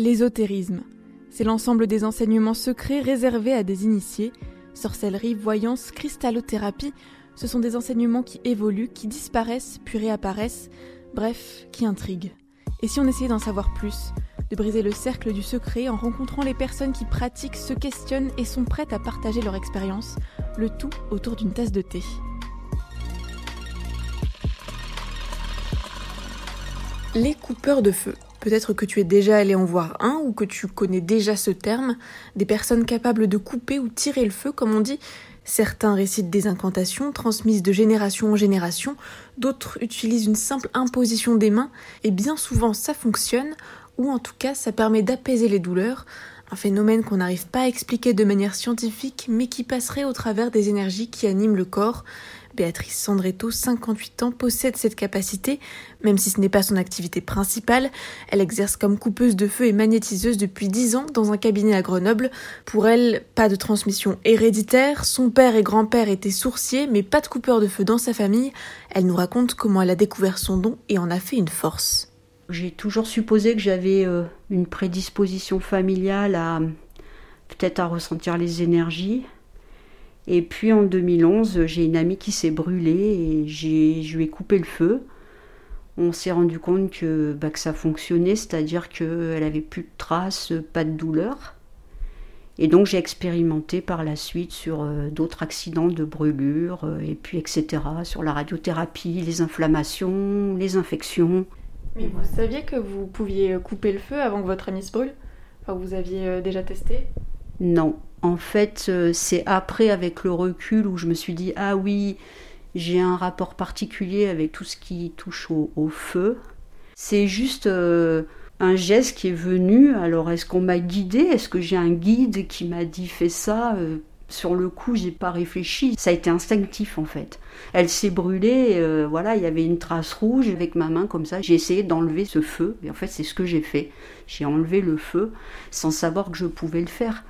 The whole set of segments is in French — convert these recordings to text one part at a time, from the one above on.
L'ésotérisme, c'est l'ensemble des enseignements secrets réservés à des initiés. Sorcellerie, voyance, cristallothérapie, ce sont des enseignements qui évoluent, qui disparaissent, puis réapparaissent, bref, qui intriguent. Et si on essayait d'en savoir plus, de briser le cercle du secret en rencontrant les personnes qui pratiquent, se questionnent et sont prêtes à partager leur expérience, le tout autour d'une tasse de thé. Les coupeurs de feu. Peut-être que tu es déjà allé en voir un ou que tu connais déjà ce terme, des personnes capables de couper ou tirer le feu, comme on dit. Certains récitent des incantations transmises de génération en génération, d'autres utilisent une simple imposition des mains, et bien souvent ça fonctionne, ou en tout cas ça permet d'apaiser les douleurs, un phénomène qu'on n'arrive pas à expliquer de manière scientifique, mais qui passerait au travers des énergies qui animent le corps. Béatrice Sandretto, 58 ans, possède cette capacité, même si ce n'est pas son activité principale. Elle exerce comme coupeuse de feu et magnétiseuse depuis 10 ans dans un cabinet à Grenoble. Pour elle, pas de transmission héréditaire. Son père et grand-père étaient sourciers, mais pas de coupeur de feu dans sa famille. Elle nous raconte comment elle a découvert son don et en a fait une force. J'ai toujours supposé que j'avais euh, une prédisposition familiale à peut-être à ressentir les énergies. Et puis en 2011, j'ai une amie qui s'est brûlée et je lui ai coupé le feu. On s'est rendu compte que, bah, que ça fonctionnait, c'est-à-dire qu'elle avait plus de traces, pas de douleur. Et donc j'ai expérimenté par la suite sur euh, d'autres accidents de brûlure, euh, et puis etc., sur la radiothérapie, les inflammations, les infections. Mais vous saviez que vous pouviez couper le feu avant que votre ami se brûle? Enfin, vous aviez euh, déjà testé? Non. En fait, euh, c'est après, avec le recul, où je me suis dit Ah oui, j'ai un rapport particulier avec tout ce qui touche au, feu. C'est juste euh, un geste qui est venu. Alors, est-ce qu'on m'a guidé? Est-ce que j'ai un guide qui m'a dit Fais ça? Sur le coup, j'ai pas réfléchi. Ça a été instinctif en fait. Elle s'est brûlée, euh, voilà, il y avait une trace rouge avec ma main comme ça. J'ai essayé d'enlever ce feu. Et en fait, c'est ce que j'ai fait. J'ai enlevé le feu sans savoir que je pouvais le faire.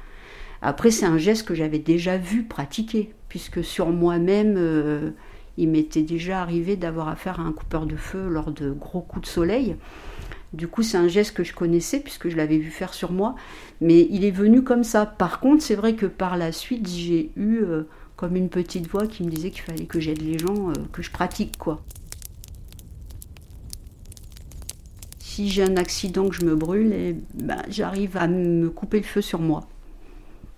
Après, c'est un geste que j'avais déjà vu pratiquer, puisque sur moi-même, euh, il m'était déjà arrivé d'avoir affaire à un coupeur de feu lors de gros coups de soleil. Du coup, c'est un geste que je connaissais puisque je l'avais vu faire sur moi, mais il est venu comme ça. Par contre, c'est vrai que par la suite, j'ai eu euh, comme une petite voix qui me disait qu'il fallait que j'aide les gens, euh, que je pratique quoi. Si j'ai un accident, que je me brûle, eh ben, j'arrive à me couper le feu sur moi.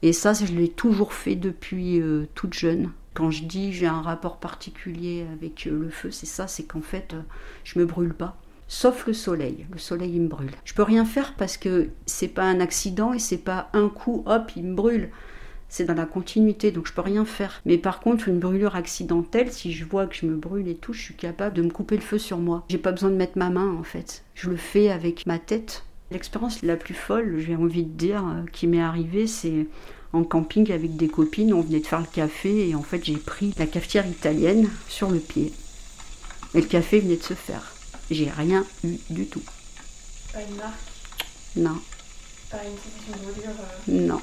Et ça, je l'ai toujours fait depuis euh, toute jeune. Quand je dis j'ai un rapport particulier avec le feu, c'est ça, c'est qu'en fait, je me brûle pas sauf le soleil. Le soleil, il me brûle. Je peux rien faire parce que c'est pas un accident et c'est pas un coup, hop, il me brûle. C'est dans la continuité, donc je peux rien faire. Mais par contre, une brûlure accidentelle, si je vois que je me brûle et tout, je suis capable de me couper le feu sur moi. J'ai pas besoin de mettre ma main en fait. Je le fais avec ma tête. L'expérience la plus folle, j'ai envie de dire, euh, qui m'est arrivée, c'est en camping avec des copines. On venait de faire le café et en fait, j'ai pris la cafetière italienne sur le pied. Et le café venait de se faire. J'ai rien eu du tout. Pas une marque Non. Pas une sensation de brûlure euh Non.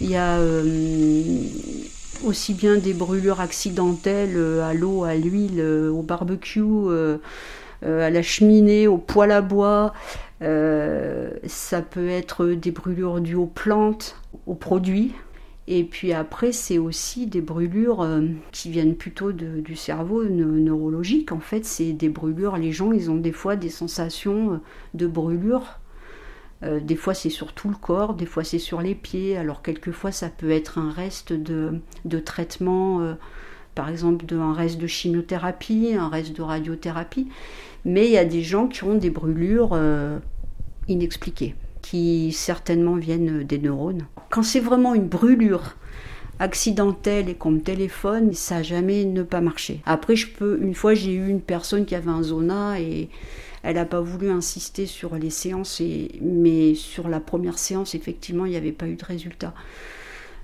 Il y a euh, aussi bien des brûlures accidentelles euh, à l'eau, à l'huile, au barbecue, à la cheminée, au poêle à bois. ça peut être des brûlures dues aux plantes, aux produits. Et puis après, c'est aussi des brûlures euh, qui viennent plutôt du cerveau neurologique. En fait, c'est des brûlures. Les gens, ils ont des fois des sensations euh, de brûlure. Euh, des fois, c'est sur tout le corps, des fois, c'est sur les pieds. Alors, quelquefois, ça peut être un reste de, traitement, par exemple, un reste de chimiothérapie, un reste de radiothérapie. Mais il y a des gens qui ont des brûlures inexpliquées qui certainement viennent des neurones. Quand c'est vraiment une brûlure accidentelle et qu'on me téléphone, ça n'a jamais ne pas marché. Après, je peux, une fois, j'ai eu une personne qui avait un zona et elle n'a pas voulu insister sur les séances, mais sur la première séance, effectivement, il n'y avait pas eu de résultat.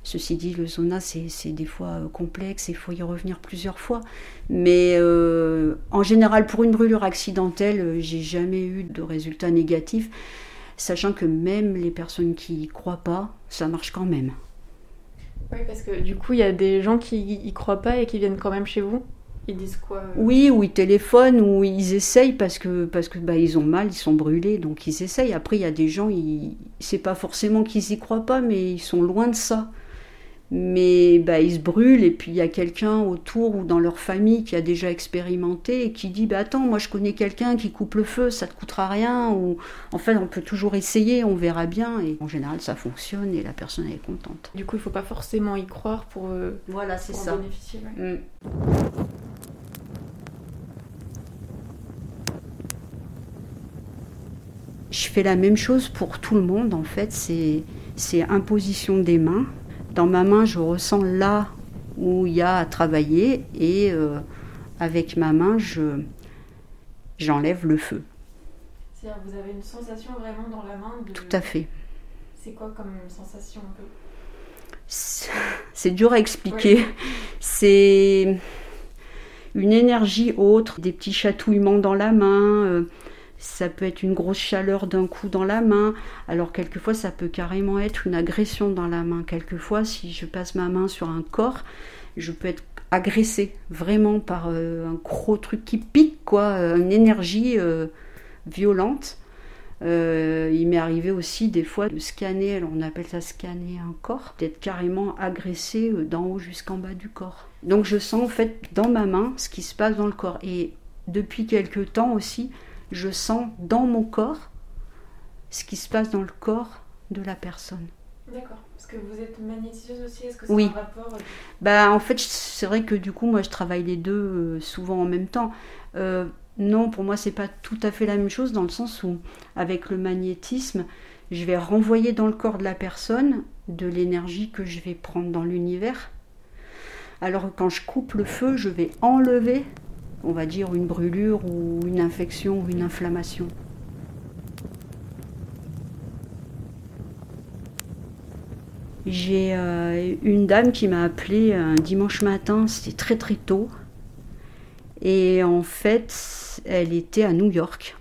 Ceci dit, le zona, c'est des fois euh, complexe et il faut y revenir plusieurs fois. Mais euh, en général, pour une brûlure accidentelle, euh, j'ai jamais eu de résultat négatif sachant que même les personnes qui y croient pas, ça marche quand même. Oui, parce que du coup, il y a des gens qui y croient pas et qui viennent quand même chez vous? Ils disent quoi euh Oui, ou ils téléphonent, ou ils essayent parce que, parce que bah, ils ont mal, ils sont brûlés, donc ils essayent. Après, il y a des gens, ils... c'est pas forcément qu'ils y croient pas, mais ils sont loin de ça. Mais bah, ils se brûlent et puis il y a quelqu'un autour ou dans leur famille qui a déjà expérimenté et qui dit bah attends moi je connais quelqu'un qui coupe le feu ça te coûtera rien ou en fait on peut toujours essayer on verra bien et en général ça fonctionne et la personne est contente. Du coup il faut pas forcément y croire pour euh, voilà c'est ça. bénéficier fais la même chose pour tout le monde en fait c'est imposition des mains dans ma main, je ressens là où il y a à travailler et euh, avec ma main, je, j'enlève le feu. C'est-à-dire vous avez une sensation vraiment dans la main de... Tout à fait. C'est quoi comme sensation un peu? C'est dur à expliquer. C'est une énergie autre, des petits chatouillements dans la main. Euh, ça peut être une grosse chaleur d'un coup dans la main. Alors quelquefois ça peut carrément être une agression dans la main. Quelquefois si je passe ma main sur un corps, je peux être agressée vraiment par euh, un gros truc qui pique, quoi, euh, une énergie euh, violente. il m'est arrivé aussi des fois de scanner, alors on appelle ça scanner un corps, d'être carrément agressé d'en haut jusqu'en bas du corps. Donc je sens en fait dans ma main ce qui se passe dans le corps. Et depuis quelques temps aussi, je sens dans mon corps ce qui se passe dans le corps de la personne. D'accord. Parce que vous êtes magnétiseuse aussi, est-ce que c'est un rapport Bah en fait, c'est vrai que du coup, moi, je travaille les deux euh, souvent en même temps. Euh, non, pour moi, c'est pas tout à fait la même chose dans le sens où, avec le magnétisme, je vais renvoyer dans le corps de la personne de l'énergie que je vais prendre dans l'univers. Alors quand je coupe le feu, je vais enlever on va dire, une brûlure ou une infection ou une inflammation. J'ai euh, une dame qui m'a appelé un dimanche matin, c'était très très tôt. Et en fait, elle était à New York.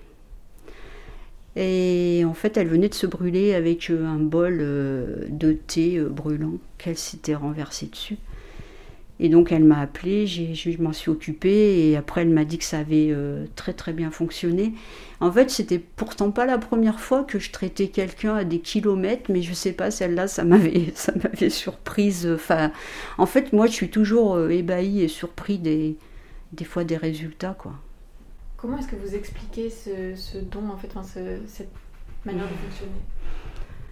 Et en fait, elle venait de se brûler avec euh, un bol euh, de thé brûlant qu'elle s'était renversé dessus. Et donc elle m'a appelé, je m'en suis occupée et après elle m'a dit que ça avait euh, très très bien fonctionné. En fait, c'était pourtant pas la première fois que je traitais quelqu'un à des kilomètres, mais je sais pas, celle-là, ça m'avait ça m'avait surprise. Enfin, en fait, moi, je suis toujours euh, ébahie et surpris des des fois des résultats, quoi. Comment est-ce que vous expliquez ce, don, en fait, cette manière de fonctionner?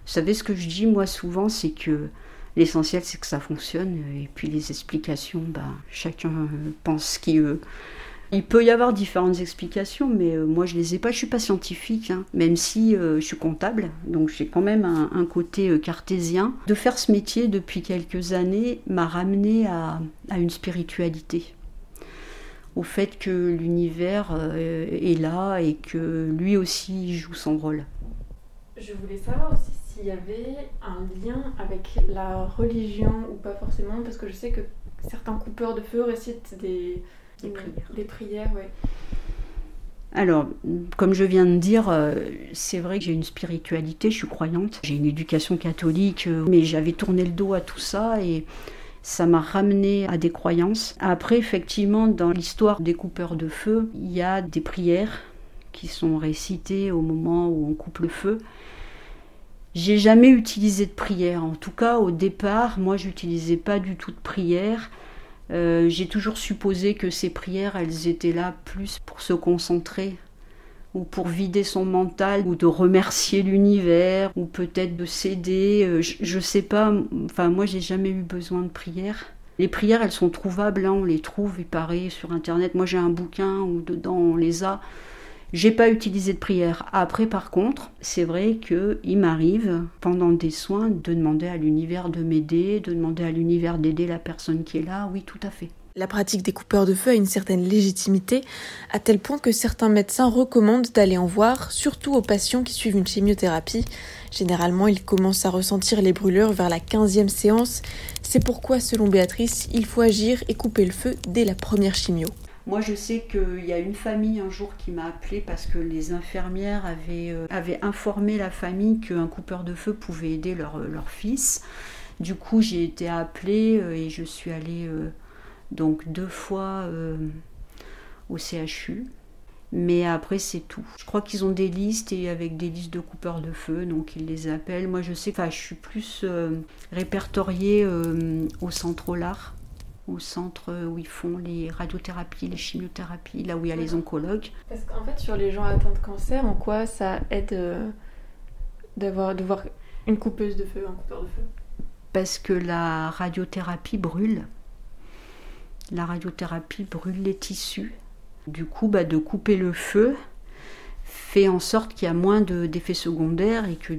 Vous savez, ce que je dis moi souvent, c'est que L'essentiel, c'est que ça fonctionne. Et puis les explications, bah, chacun pense ce qu'il veut. Il peut y avoir différentes explications, mais euh, moi je les ai pas. Je suis pas scientifique, hein. même si euh, je suis comptable, donc j'ai quand même un, côté euh, cartésien. De faire ce métier depuis quelques années m'a ramené à, à, une spiritualité, au fait que l'univers est là et que lui aussi joue son rôle. Je voulais savoir aussi s'il y avait un lien avec la religion ou pas forcément, parce que je sais que certains coupeurs de feu récitent des, des prières. Des prières ouais. Alors, comme je viens de dire, euh, c'est vrai que j'ai une spiritualité, je suis croyante, j'ai une éducation catholique, euh, mais j'avais tourné le dos à tout ça et ça m'a ramené à des croyances. Après, effectivement, dans l'histoire des coupeurs de feu, il y a des prières qui sont récitées au moment où on coupe le feu. J'ai jamais utilisé de prière. En tout cas, au départ, moi, j'utilisais pas du tout de prière. Euh, j'ai toujours supposé que ces prières, elles étaient là plus pour se concentrer ou pour vider son mental ou de remercier l'univers ou peut-être de céder. Euh, je, ne sais pas. Enfin, moi, j'ai jamais eu besoin de prière. Les prières, elles sont trouvables, hein, on les trouve, il paraît, sur Internet. Moi, j'ai un bouquin où dedans on les a. J'ai pas utilisé de prière. Après, par contre, c'est vrai qu'il m'arrive, pendant des soins, de demander à l'univers de m'aider, de demander à l'univers d'aider la personne qui est là. Oui, tout à fait. La pratique des coupeurs de feu a une certaine légitimité, à tel point que certains médecins recommandent d'aller en voir, surtout aux patients qui suivent une chimiothérapie. Généralement, ils commencent à ressentir les brûlures vers la 15e séance. C'est pourquoi, selon Béatrice, il faut agir et couper le feu dès la première chimio. Moi, je sais qu'il y a une famille un jour qui m'a appelé parce que les infirmières avaient, euh, informé la famille qu'un coupeur de feu pouvait aider leur, leur fils. Du coup, j'ai été appelée euh, et je suis allée euh, donc deux fois au CHU. Mais après, c'est tout. Je crois qu'ils ont des listes et avec des listes de coupeurs de feu, donc ils les appellent. Moi, je sais, enfin, je suis plus euh, répertoriée euh, au centre Olar, au centre où ils font les radiothérapies, les chimiothérapies, là où il y a les oncologues. Parce qu'en fait, sur les gens atteints de cancer, en quoi ça aide euh, d'avoir de voir une coupeuse de feu, un coupeur de feu? Parce que la radiothérapie brûle. La radiothérapie brûle les tissus du coup, bah, de couper le feu fait en sorte qu'il y a moins d'effets secondaires et que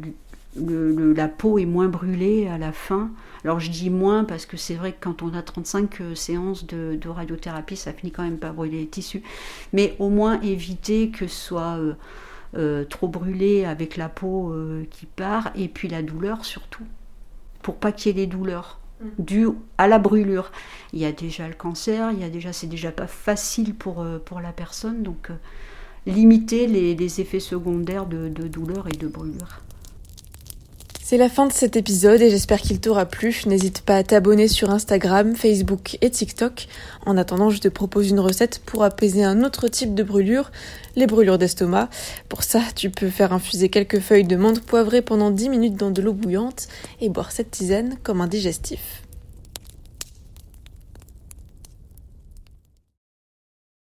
la peau est moins brûlée à la fin. Alors je dis moins parce que c'est vrai que quand on a 35 euh, séances de, radiothérapie, ça finit quand même pas brûler les tissus. Mais au moins éviter que ce soit euh, euh, trop brûlé avec la peau qui part et puis la douleur surtout. Pour pas qu'il y ait des douleurs. Mm. dû à la brûlure. Il y a déjà le cancer, il y a déjà, c'est déjà pas facile pour, pour la personne, donc limiter les, effets secondaires de, de douleur et de brûlure. C'est la fin de cet épisode et j'espère qu'il t'aura plu. N'hésite pas à t'abonner sur Instagram, Facebook et TikTok. En attendant, je te propose une recette pour apaiser un autre type de brûlure, les brûlures d'estomac. Pour ça, tu peux faire infuser quelques feuilles de menthe poivrée pendant 10 minutes dans de l'eau bouillante et boire cette tisane comme un digestif.